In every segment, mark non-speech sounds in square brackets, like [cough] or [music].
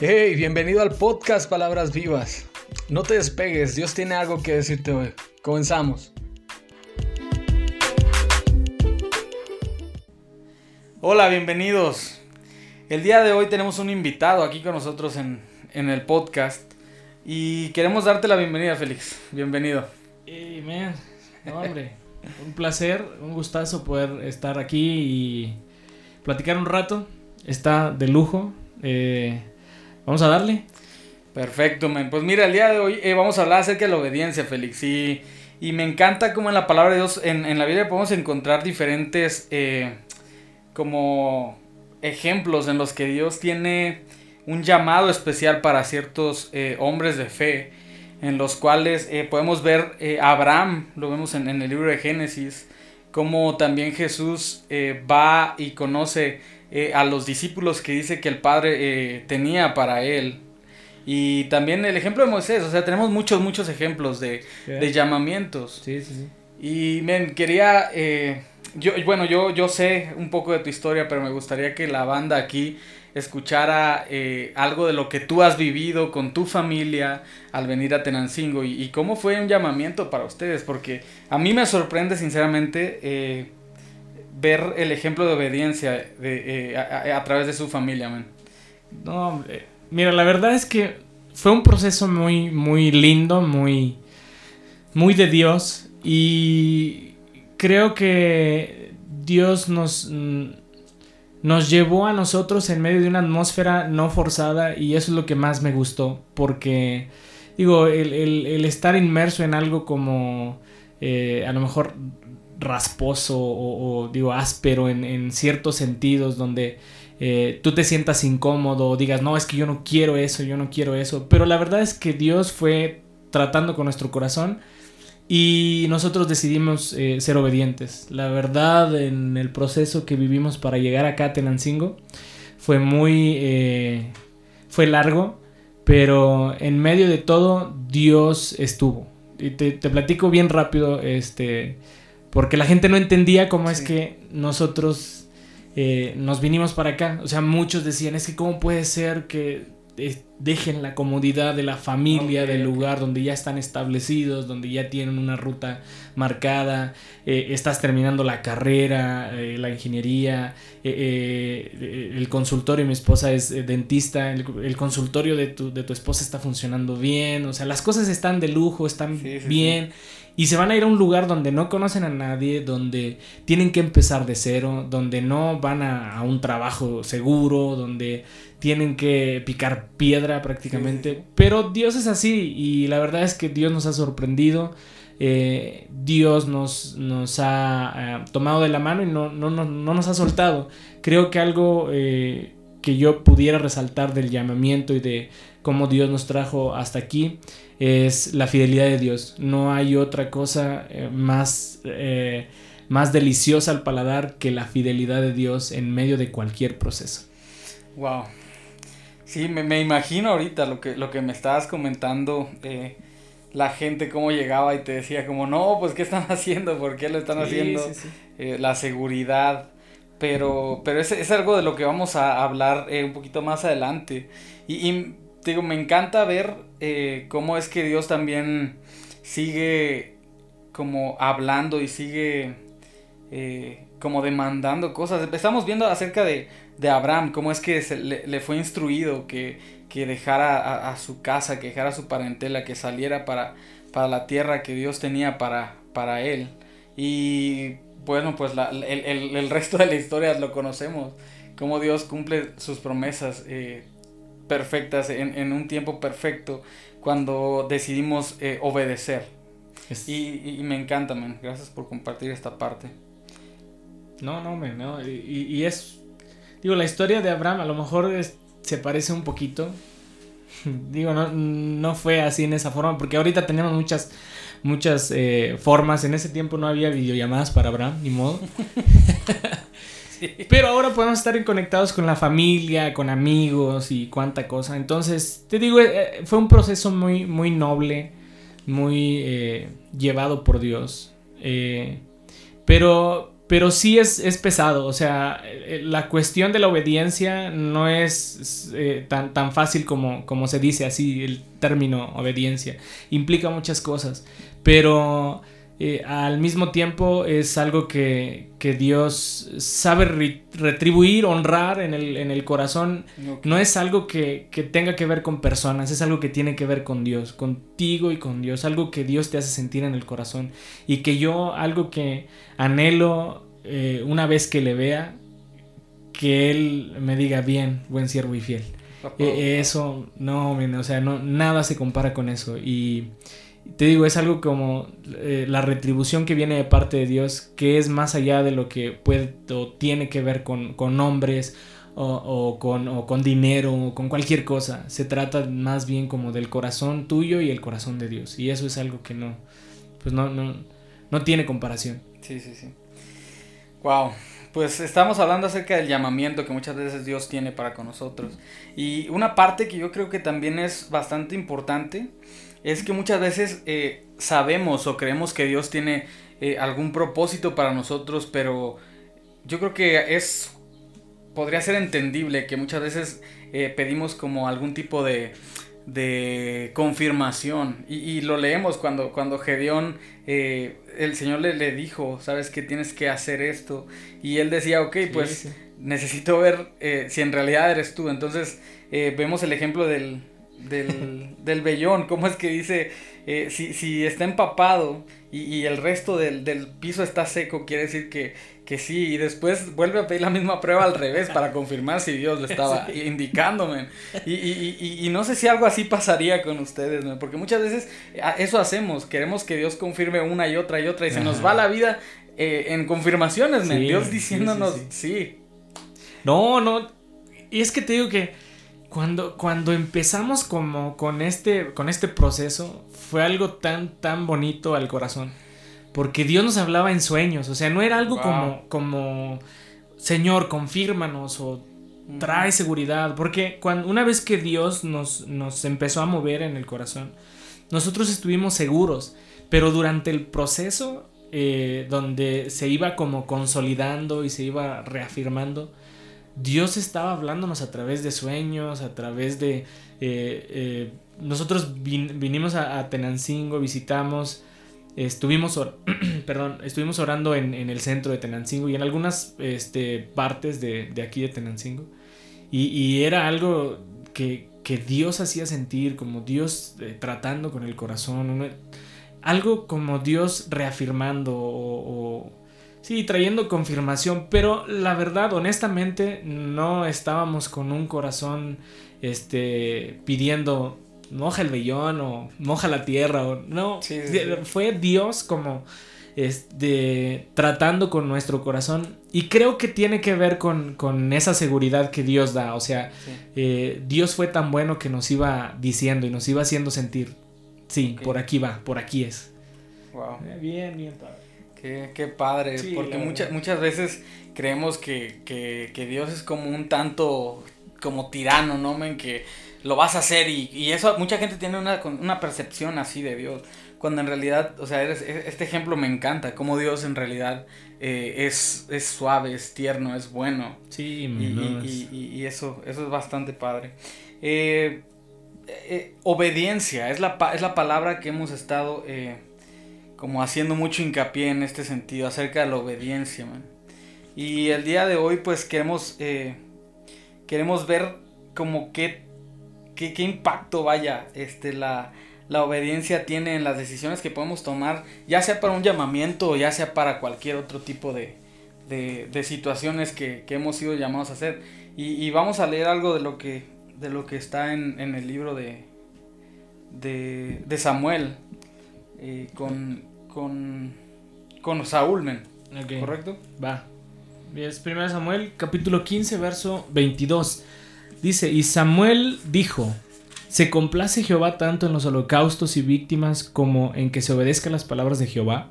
Hey, bienvenido al podcast Palabras Vivas. No te despegues, Dios tiene algo que decirte hoy. Comenzamos. Hola, bienvenidos. El día de hoy tenemos un invitado aquí con nosotros en, en el podcast y queremos darte la bienvenida, Félix. Bienvenido. Hey, man. No, hombre. [laughs] un placer, un gustazo poder estar aquí y platicar un rato. Está de lujo. Eh, Vamos a darle. Perfecto. Pues mira, el día de hoy eh, vamos a hablar acerca de la obediencia, Félix. Y, me encanta como en la palabra de Dios, en, en la Biblia podemos encontrar diferentes eh, como ejemplos en los que Dios tiene un llamado especial para ciertos eh, hombres de fe, en los cuales podemos ver a Abraham, lo vemos en, en, el libro de Génesis, como también Jesús va y conoce eh, a los discípulos que dice que el Padre eh, tenía para él. Y también el ejemplo de Moisés, o sea, tenemos muchos, muchos ejemplos de, de llamamientos. Sí, sí, sí. Y, men, quería, eh, yo, bueno, yo, yo sé un poco de tu historia, pero me gustaría que la banda aquí escuchara algo de lo que tú has vivido con tu familia al venir a Tenancingo y, y, cómo fue un llamamiento para ustedes, porque a mí me sorprende sinceramente ver el ejemplo de obediencia eh, a, través de su familia, man. No, mira, la verdad es que fue un proceso muy, muy lindo, muy, muy de Dios y creo que Dios nos, nos llevó a nosotros en medio de una atmósfera no forzada y eso es lo que más me gustó porque, digo, el, el, estar inmerso en algo como... Eh, a lo mejor rasposo o, digo áspero en, ciertos sentidos donde eh, tú te sientas incómodo o digas, no, es que yo no quiero eso, yo no quiero eso. Pero la verdad es que Dios fue tratando con nuestro corazón y nosotros decidimos eh, ser obedientes. La verdad, en el proceso que vivimos para llegar acá a Tenancingo fue muy... Eh, fue largo, pero en medio de todo Dios estuvo. Y te, te platico bien rápido, este porque la gente no entendía cómo es que nosotros eh, nos vinimos para acá. O sea, muchos decían, es que cómo puede ser que eh, dejen la comodidad de la familia, del lugar donde ya están establecidos, donde ya tienen una ruta marcada, eh, estás terminando la carrera, la ingeniería, el consultorio, mi esposa es dentista, el, consultorio de tu, de tu, esposa está funcionando bien, o sea, las cosas están de lujo, están bien. Y se van a ir a un lugar donde no conocen a nadie, donde tienen que empezar de cero, donde no van a, un trabajo seguro, donde tienen que picar piedra prácticamente. Pero Dios es así y la verdad es que Dios nos ha sorprendido. Eh, Dios nos, nos ha eh, tomado de la mano y no, no, no, nos ha soltado. Creo que algo eh, que yo pudiera resaltar del llamamiento y de cómo Dios nos trajo hasta aquí es la fidelidad de Dios. No hay otra cosa eh, más, eh, más deliciosa al paladar que la fidelidad de Dios en medio de cualquier proceso. Wow. Sí, me, imagino ahorita lo que, lo que me estabas comentando. Eh, la gente cómo llegaba y te decía como, no, pues ¿qué están [laughs] haciendo? ¿Por qué lo están haciendo? la seguridad. Pero, pero es, es, algo de lo que vamos a hablar un poquito más adelante. Y, y digo, me encanta ver eh, cómo es que Dios también sigue como hablando y sigue eh, como demandando cosas. Estamos viendo acerca de, de Abraham, cómo es que se, le, fue instruido que, que dejara a, su casa, que dejara su parentela, que saliera para, para la tierra que Dios tenía para, para él. Y bueno, pues el, el, el, resto de la historia lo conocemos, cómo Dios cumple sus promesas. Eh, perfectas en, un tiempo perfecto cuando decidimos eh, obedecer. Y, me encanta, man. Gracias por compartir esta parte. No, no, man, no. Y, es. Digo, la historia de Abraham a lo mejor se parece un poquito. [laughs] digo, no, no fue así en esa forma, porque ahorita tenemos muchas muchas eh, formas. En ese tiempo no había videollamadas para Abraham, ni modo. [laughs] [laughs] Pero ahora podemos estar conectados con la familia, con amigos y cuánta cosa. Entonces, te digo, eh, fue un proceso muy, muy noble, muy eh, llevado por Dios. Eh, pero pero sí es, es, pesado, o sea, eh, la cuestión de la obediencia no es eh, tan, tan fácil como, como se dice así, el término obediencia, implica muchas cosas, pero eh, al mismo tiempo es algo que, Dios sabe retribuir, honrar en el, corazón. No es algo que, tenga que ver con personas, es algo que tiene que ver con Dios, contigo y con Dios, algo que Dios te hace sentir en el corazón. Y que yo, algo que anhelo eh, una vez que le vea, que Él me diga bien, buen siervo y fiel. Eh, eso, no, o sea, no, nada se compara con eso. Y te digo, es algo como eh, la retribución que viene de parte de Dios, que es más allá de lo que puede o tiene que ver con, con hombres o, con, con, dinero o con cualquier cosa. Se trata más bien como del corazón tuyo y el corazón de Dios. Y eso es algo que no, pues no, no, no tiene comparación. Sí, sí, sí. Wow. Pues estamos hablando acerca del llamamiento que muchas veces Dios tiene para con nosotros. Y una parte que yo creo que también es bastante importante es que muchas veces eh, sabemos o creemos que Dios tiene eh, algún propósito para nosotros, pero yo creo que es podría ser entendible que muchas veces eh, pedimos como algún tipo de, de confirmación. Y, lo leemos cuando, cuando Gedeón, el Señor le, le, dijo, sabes que tienes que hacer esto y él decía, ok, pues necesito ver si en realidad eres tú. Entonces vemos el ejemplo del, del, del vellón, cómo es que dice, eh, si, si, está empapado y, el resto del, piso está seco, quiere decir que, que, sí, y después vuelve a pedir la misma prueba al revés para confirmar si Dios le estaba [laughs] indicándome. Y, y, y, no sé si algo así pasaría con ustedes, porque muchas veces eso hacemos, queremos que Dios confirme una y otra y otra, y se nos va la vida eh, en confirmaciones, Dios diciéndonos, sí. No, no, y es que te digo que cuando, cuando empezamos como con este, con este proceso, fue algo tan, tan bonito al corazón. Porque Dios nos hablaba en sueños. O sea, no era algo como, como, Señor, confírmanos o trae seguridad. Porque cuando, una vez que Dios nos, nos empezó a mover en el corazón, nosotros estuvimos seguros. Pero durante el proceso, eh, donde se iba como consolidando y se iba reafirmando, Dios estaba hablándonos a través de sueños, a través de... Eh, eh, nosotros vinimos a, Tenancingo, visitamos, estuvimos, [clears throat] perdón, estuvimos orando en, el centro de Tenancingo y en algunas este, partes de, aquí de Tenancingo. Y, era algo que, Dios hacía sentir, como Dios eh, tratando con el corazón, algo como Dios reafirmando o Sí, trayendo confirmación, pero la verdad, honestamente, no estábamos con un corazón este pidiendo moja el vellón o moja la tierra o no, fue Dios como este tratando con nuestro corazón y creo que tiene que ver con, esa seguridad que Dios da, o sea, eh, Dios fue tan bueno que nos iba diciendo y nos iba haciendo sentir, sí, por aquí va, por aquí es. Wow. Eh, bien, bien, Qué, padre, porque muchas, muchas veces creemos que, Dios es como un tanto como tirano, ¿no? Men? Que lo vas a hacer y, eso, mucha gente tiene una, percepción así de Dios, cuando en realidad, o sea, e, este ejemplo me encanta, como Dios en realidad eh, es, es suave, es tierno, es bueno. Sí, y, y, eso, eso es bastante padre. Eh, eh, obediencia es la, es la palabra que hemos estado como haciendo mucho hincapié en este sentido acerca de la obediencia. Y el día de hoy pues queremos, eh, queremos ver como qué, qué, qué, impacto vaya este, la, la obediencia tiene en las decisiones que podemos tomar, ya sea para un llamamiento o ya sea para cualquier otro tipo de, de, de situaciones que, que, hemos sido llamados a hacer. Y, y, vamos a leer algo de lo que, de lo que está en, en el libro de, de, de Samuel. Eh, con, con, con Saúl, men. ¿Correcto? Va. Es 1 Samuel, capítulo 15, verso 22. Dice, y Samuel dijo, ¿se complace Jehová tanto en los holocaustos y víctimas como en que se obedezcan las palabras de Jehová?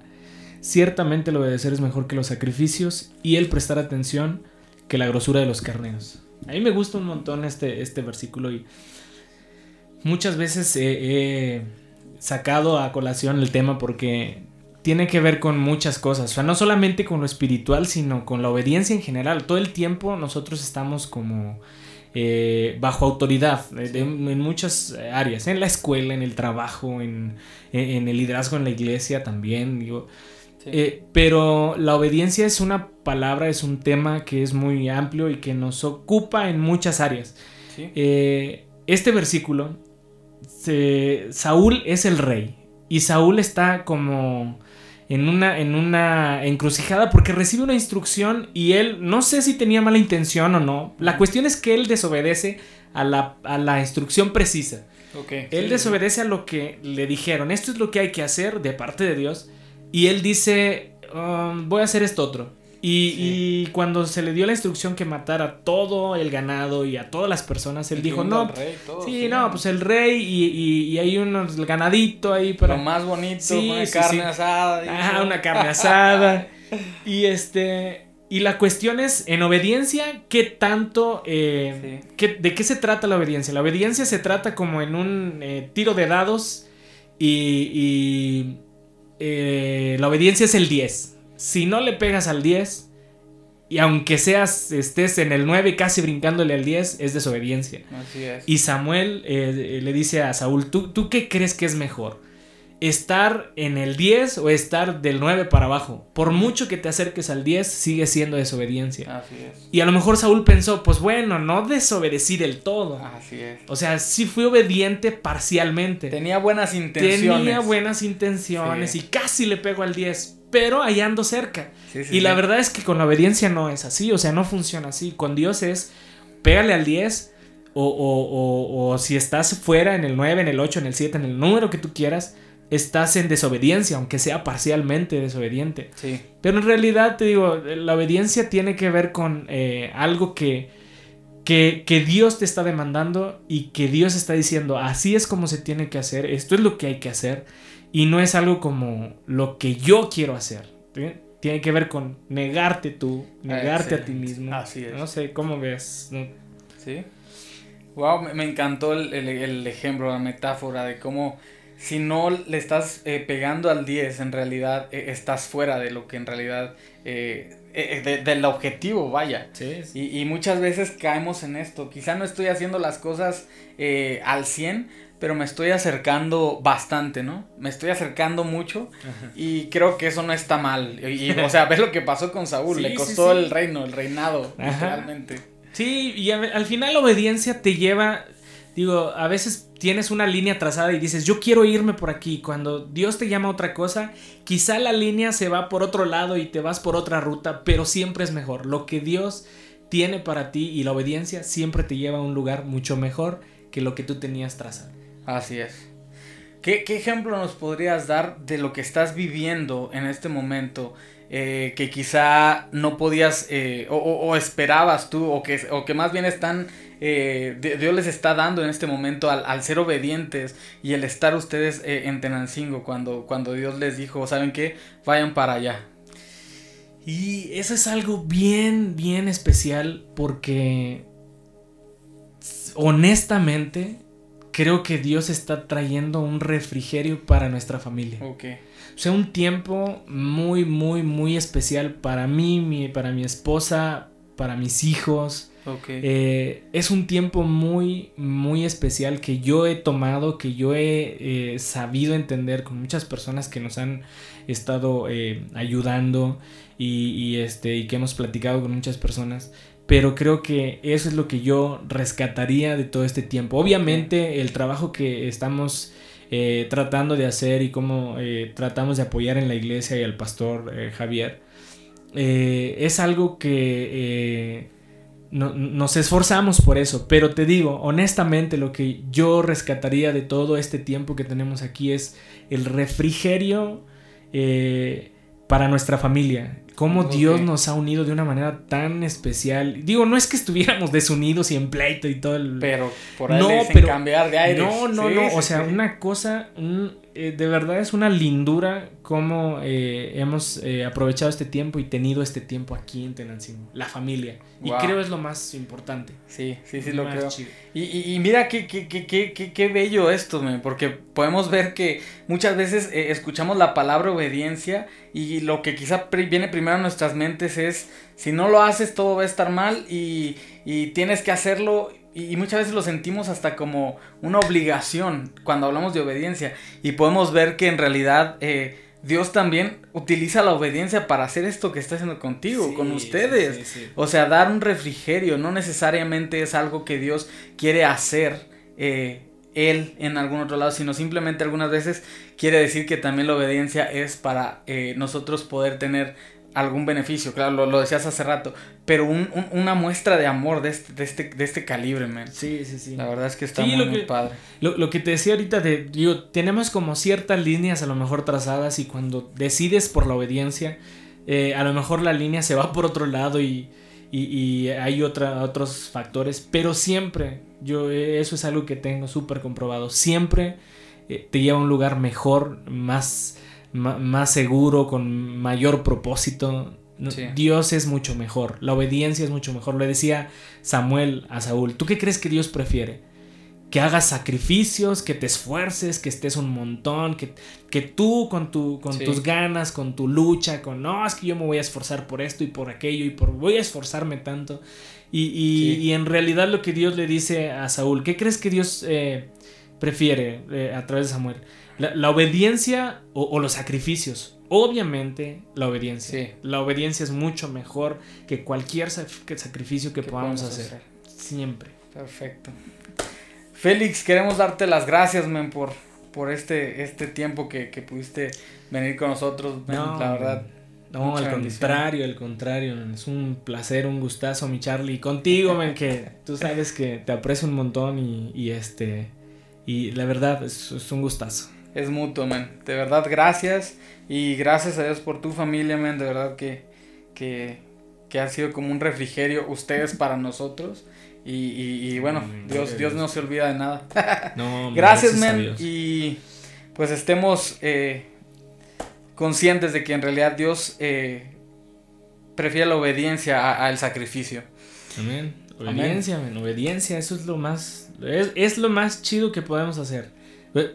Ciertamente el obedecer es mejor que los sacrificios y el prestar atención que la grosura de los carneros. A mí me gusta un montón este, este versículo y muchas veces he sacado a colación el tema porque tiene que ver con muchas cosas. O sea, no solamente con lo espiritual, sino con la obediencia en general. Todo el tiempo nosotros estamos como eh, bajo autoridad en muchas áreas. En la escuela, en el trabajo, en, en el liderazgo en la iglesia también. Digo, eh, pero la obediencia es una palabra, es un tema que es muy amplio y que nos ocupa en muchas áreas. Eh, este versículo, Saúl es el rey y Saúl está como en una, en una encrucijada porque recibe una instrucción y él no sé si tenía mala intención o no. La cuestión es que él desobedece a la, instrucción precisa. él desobedece a lo que le dijeron. Esto es lo que hay que hacer de parte de Dios. Y él dice, um, voy a hacer esto otro. Y, cuando se le dio la instrucción que matara todo el ganado y a todas las personas, él dijo, no, sí, no, pues el rey y, hay unos, el ganadito ahí para... Lo más bonito, una carne asada. Ah, una carne asada. y este... Y la cuestión es, en obediencia, ¿qué tanto... Eh, ¿De qué se trata la obediencia? La obediencia se trata como en un eh, tiro de dados y eh, la obediencia es el 10. Si no le pegas al 10, y aunque seas, estés en el 9 casi brincándole al 10, es desobediencia. Así es. Y Samuel eh, le dice a Saúl, ¿tú, ¿tú qué crees que es mejor? estar en el 10 o estar del 9 para abajo. Por mucho que te acerques al 10, sigue siendo desobediencia. Así es. Y a lo mejor Saúl pensó, pues bueno, no desobedecí del todo. Así es. O sea, sí fui obediente parcialmente. Tenía buenas intenciones. Tenía buenas intenciones y casi le pego al 10, pero ahí ando cerca. y la verdad es que con la obediencia no es así, o sea, no funciona así. Con Dios es, pégale al 10. O, o, o si estás fuera en el 9, en el 8, en el 7, en el número que tú quieras, estás en desobediencia, aunque sea parcialmente desobediente. Sí. Pero en realidad, te digo, la obediencia tiene que ver con eh, algo que, que, que, Dios te está demandando y que Dios está diciendo, así es como se tiene que hacer, esto es lo que hay que hacer, y no es algo como lo que yo quiero hacer. Tiene que ver con negarte tú, negarte a ti mismo. Así es. No sé, ¿cómo ves? Sí. Wow, me, encantó el, el ejemplo, la metáfora de cómo si no le estás eh, pegando al 10, en realidad eh, estás fuera de lo que en realidad, eh, del objetivo, vaya. Sí, Y, muchas veces caemos en esto. Quizá no estoy haciendo las cosas al 100, pero me estoy acercando bastante, ¿no? Me estoy acercando mucho y creo que eso no está mal. Y, o sea, [laughs] ves lo que pasó con Saúl, le costó el reino, el reinado, realmente. Sí, y al final la obediencia te lleva, digo, a veces tienes una línea trazada y dices, yo quiero irme por aquí. Cuando Dios te llama a otra cosa, quizá la línea se va por otro lado y te vas por otra ruta, pero siempre es mejor. Lo que Dios tiene para ti y la obediencia siempre te lleva a un lugar mucho mejor que lo que tú tenías trazado. Así es. ¿Qué, ejemplo nos podrías dar de lo que estás viviendo en este momento? Eh, que quizá no podías eh, o, esperabas tú o que, o que más bien están eh, Dios les está dando en este momento al, ser obedientes y el estar ustedes en Tenancingo cuando, cuando Dios les dijo, ¿saben qué? Vayan para allá. Y eso es algo bien, bien especial porque honestamente creo que Dios está trayendo un refrigerio para nuestra familia. Okay. O sea, un tiempo muy, muy, muy especial para mí, para mi esposa, para mis hijos. Eh, es un tiempo muy, muy especial que yo he tomado, que yo he eh, sabido entender con muchas personas que nos han estado eh, ayudando y, este, y que hemos platicado con muchas personas. Pero creo que eso es lo que yo rescataría de todo este tiempo. Obviamente el trabajo que estamos tratando de hacer y cómo tratamos de apoyar en la iglesia y al pastor Javier, es algo que nos esforzamos por eso, pero te digo, honestamente, lo que yo rescataría de todo este tiempo que tenemos aquí es el refrigerio eh, para nuestra familia. Cómo Dios nos ha unido de una manera tan especial. Digo, no es que estuviéramos [laughs] desunidos y en pleito y todo el... Pero por ahí no, pero, cambiar de aire. No, no, no. o sea, una cosa, eh, de verdad es una lindura cómo eh, hemos eh, aprovechado este tiempo y tenido este tiempo aquí en Tenancingo, la familia. Y creo es lo más importante. Sí, sí, sí, lo creo. Y, y, mira qué, qué, qué, qué, qué bello esto, porque podemos ver que muchas veces escuchamos la palabra obediencia y lo que quizá viene primero a nuestras mentes es, si no lo haces todo va a estar mal y, y tienes que hacerlo y, muchas veces lo sentimos hasta como una obligación cuando hablamos de obediencia. Y podemos ver que en realidad eh, Dios también utiliza la obediencia para hacer esto que está haciendo contigo, con ustedes. o sea, dar un refrigerio no necesariamente es algo que Dios quiere hacer. Eh, él en algún otro lado, sino simplemente algunas veces quiere decir que también la obediencia es para eh, nosotros poder tener algún beneficio, claro, lo, decías hace rato, pero una muestra de amor de este, de este, de este calibre, man. Sí, sí, sí. La verdad es que está muy, padre. Lo, que te decía ahorita, de, digo, tenemos como ciertas líneas a lo mejor trazadas y cuando decides por la obediencia, eh, a lo mejor la línea se va por otro lado y, y, hay otra, otros factores, pero siempre, yo eso es algo que tengo súper comprobado, siempre eh, te lleva a un lugar mejor, más más seguro, con mayor propósito. Dios es mucho mejor, la obediencia es mucho mejor. Le decía Samuel a Saúl, ¿tú qué crees que Dios prefiere? Que hagas sacrificios, que te esfuerces, que estés un montón, que, que tú con, tu, con tus ganas, con tu lucha, con no, es que yo me voy a esforzar por esto y por aquello y por voy a esforzarme tanto. Y, en realidad lo que Dios le dice a Saúl, ¿qué crees que Dios eh, prefiere eh, a través de Samuel? La, obediencia o, los sacrificios. Obviamente, la obediencia. La obediencia es mucho mejor que cualquier sacrificio que, podamos hacer. Siempre. Perfecto. Félix, queremos darte las gracias, men, por, por este, este tiempo que, pudiste venir con nosotros, la verdad. No, al contrario, al contrario. Es un placer, un gustazo, mi Charlie. Contigo, men, que tú sabes que te aprecio un montón y, este. Y la verdad, es un gustazo es mutuo, man. De verdad, gracias. Y gracias a Dios por tu familia, man. De verdad que, que, que ha sido como un refrigerio ustedes para nosotros. Y, bueno, Dios, Dios no se olvida de nada. [laughs] gracias, man. Y pues estemos eh, conscientes de que en realidad Dios eh, prefiere la obediencia al sacrificio. Amén. Obediencia, Obediencia, eso es lo más. Es, es lo más chido que podemos hacer.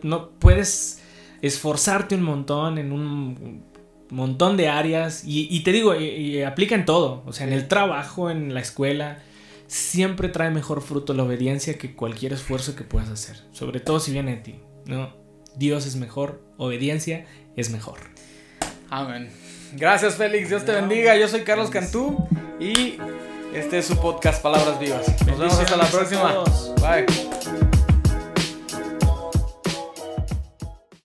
No puedes esforzarte un montón en un montón de áreas y, te digo, y, aplica en todo, o sea, en el trabajo, en la escuela, siempre trae mejor fruto la obediencia que cualquier esfuerzo que puedas hacer, sobre todo si viene de ti, ¿no? Dios es mejor, obediencia es mejor. Amén. Gracias Félix, Dios te bendiga, yo soy Carlos Cantú y este es su podcast Palabras Vivas. Nos vemos hasta la próxima. Bye.